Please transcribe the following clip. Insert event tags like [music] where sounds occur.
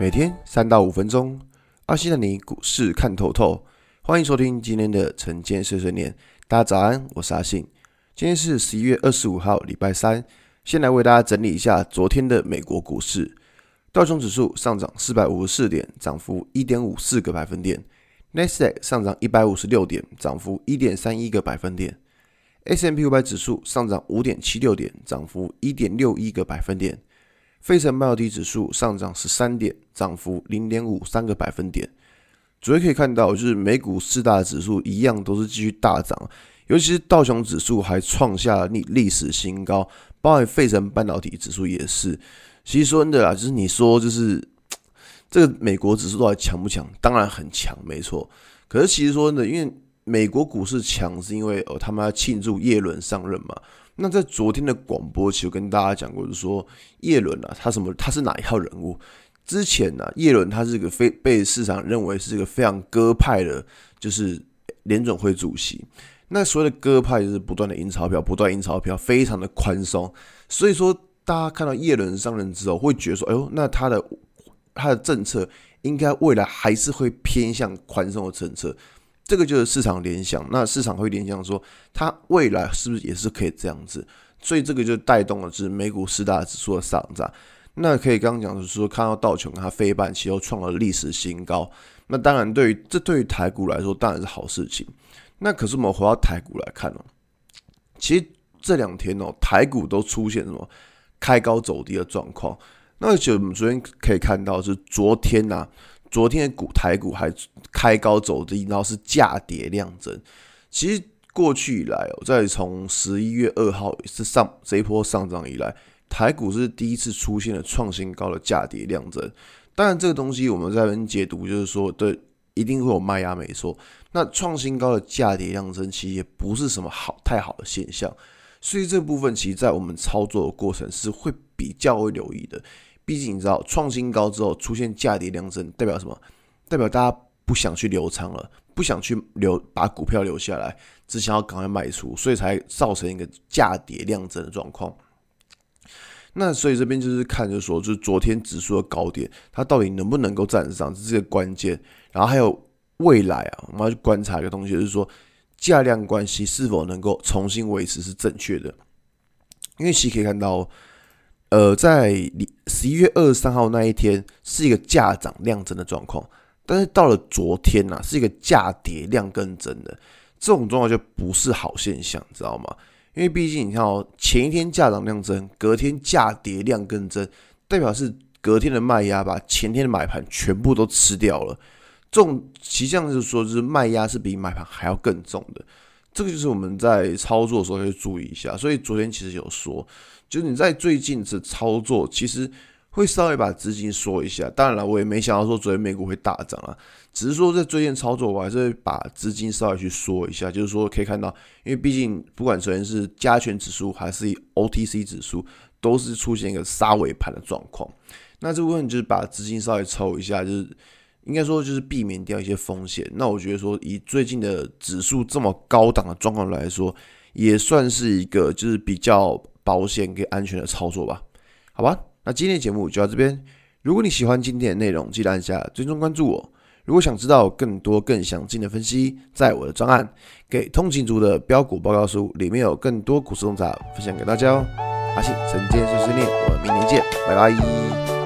每天三到五分钟，阿信带你股市看透透。欢迎收听今天的晨间碎碎念。大家早安，我是阿信。今天是十一月二十五号，礼拜三。先来为大家整理一下昨天的美国股市。道琼指数上涨四百五十四点，涨幅一点五四个百分点。纳斯达克上涨一百五十六点，涨幅一点三一个百分点。S M P 五百指数上涨五点七六点，涨幅一点六一个百分点。费城半导体指数上涨十三点，涨幅零点五三个百分点。主要可以看到，就是美股四大指数一样都是继续大涨，尤其是道琼指数还创下历历史新高，包含费城半导体指数也是。其实说真的啦，就是你说就是 [tsk] 这个美国指数到底强不强？当然很强，没错。可是其实说真的，因为美国股市强是因为哦，他们要庆祝叶伦上任嘛。那在昨天的广播，其实跟大家讲过，就是说叶伦啊，他什么？他是哪一号人物？之前呢、啊，叶伦他是一个非被市场认为是一个非常鸽派的，就是联准会主席。那所谓的鸽派就是不断的印钞票，不断印钞票，非常的宽松。所以说，大家看到叶伦上任之后，会觉得说，哎呦，那他的他的政策应该未来还是会偏向宽松的政策。这个就是市场联想，那市场会联想说，它未来是不是也是可以这样子？所以这个就带动了是美股四大指数的上涨。那可以刚刚讲的是说，看到道琼它费半其实又创了历史新高。那当然，对于这对于台股来说当然是好事情。那可是我们回到台股来看哦，其实这两天哦，台股都出现什么开高走低的状况。那就我们昨天可以看到是昨天呐、昨天的股台股还开高走低，然后是价跌量增。其实过去以来哦，在从十一月二号是上这一波上涨以来，台股是第一次出现了创新高的价跌量增。当然，这个东西我们在跟解读，就是说，对，一定会有卖压，没错。那创新高的价跌量增，其实也不是什么好太好的现象。所以这部分，其实在我们操作的过程是会比较会留意的。毕竟你知道，创新高之后出现价跌量增，代表什么？代表大家不想去留仓了，不想去留把股票留下来，只想要赶快卖出，所以才造成一个价跌量增的状况。那所以这边就是看着说，就是昨天指数的高点，它到底能不能够站上，这是个关键。然后还有未来啊，我们要去观察一个东西，就是说价量关系是否能够重新维持是正确的。因为其实可以看到。呃，在十一月二十三号那一天是一个价涨量增的状况，但是到了昨天呐、啊，是一个价跌量更增的这种状况就不是好现象，知道吗？因为毕竟你看哦，前一天价涨量增，隔天价跌量更增，代表是隔天的卖压把前天的买盘全部都吃掉了。这种实际上就是说，就是卖压是比买盘还要更重的。这个就是我们在操作的时候要注意一下。所以昨天其实有说。就是你在最近这操作，其实会稍微把资金缩一下。当然了，我也没想到说昨天美股会大涨啊，只是说在最近操作，我还是会把资金稍微去缩一下。就是说可以看到，因为毕竟不管首先是加权指数还是 OTC 指数，都是出现一个杀尾盘的状况。那这部分就是把资金稍微抽一下，就是应该说就是避免掉一些风险。那我觉得说以最近的指数这么高档的状况来说，也算是一个就是比较。保险跟安全的操作吧，好吧，那今天的节目就到这边。如果你喜欢今天的内容，记得按下追踪关注我。如果想知道更多更详尽的分析，在我的专案《给通勤族的标股报告书》里面有更多股市洞察分享给大家哦。阿信晨间碎碎念，我们明天见，拜拜。